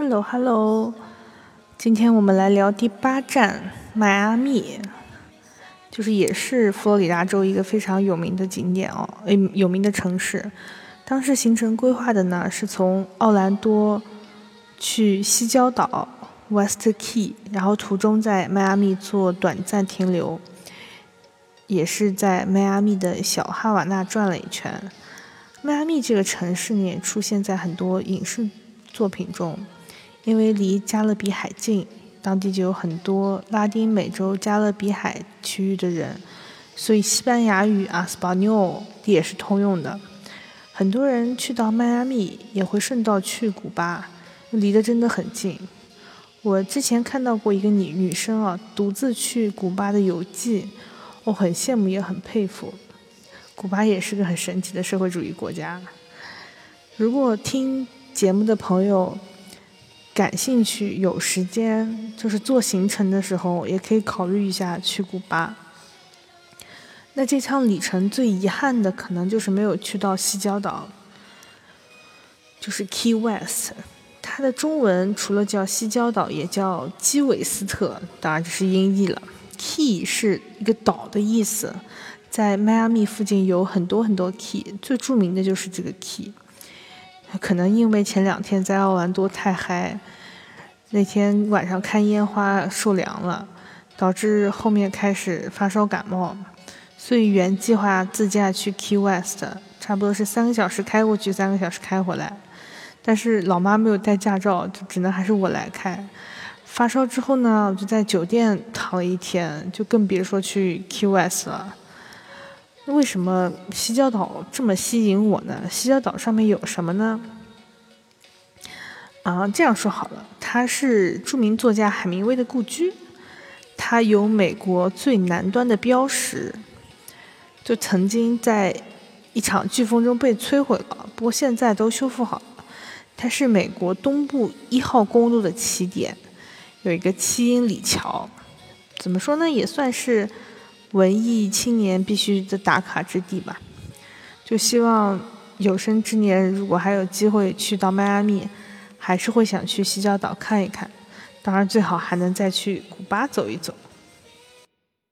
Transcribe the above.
Hello Hello，今天我们来聊第八站迈阿密，就是也是佛罗里达州一个非常有名的景点哦，诶，有名的城市。当时行程规划的呢，是从奥兰多去西郊岛 West Key，然后途中在迈阿密做短暂停留，也是在迈阿密的小哈瓦那转了一圈。迈阿密这个城市呢，也出现在很多影视作品中，因为离加勒比海近，当地就有很多拉丁美洲加勒比海区域的人，所以西班牙语啊，斯巴纽也是通用的。很多人去到迈阿密，也会顺道去古巴，离得真的很近。我之前看到过一个女女生啊，独自去古巴的游记，我很羡慕，也很佩服。古巴也是个很神奇的社会主义国家。如果听节目的朋友感兴趣、有时间，就是做行程的时候，也可以考虑一下去古巴。那这趟旅程最遗憾的，可能就是没有去到西郊岛，就是 Key West。它的中文除了叫西郊岛，也叫基韦斯特，当然这是音译了。Key 是一个岛的意思。在迈阿密附近有很多很多 key，最著名的就是这个 key。可能因为前两天在奥兰多太嗨，那天晚上看烟花受凉了，导致后面开始发烧感冒，所以原计划自驾去 Key West，差不多是三个小时开过去，三个小时开回来。但是老妈没有带驾照，就只能还是我来开。发烧之后呢，我就在酒店躺了一天，就更别说去 Key West 了。为什么西郊岛这么吸引我呢？西郊岛上面有什么呢？啊，这样说好了，它是著名作家海明威的故居，它有美国最南端的标识，就曾经在一场飓风中被摧毁了，不过现在都修复好了。它是美国东部一号公路的起点，有一个七英里桥，怎么说呢，也算是。文艺青年必须的打卡之地吧，就希望有生之年如果还有机会去到迈阿密，还是会想去西郊岛看一看，当然最好还能再去古巴走一走。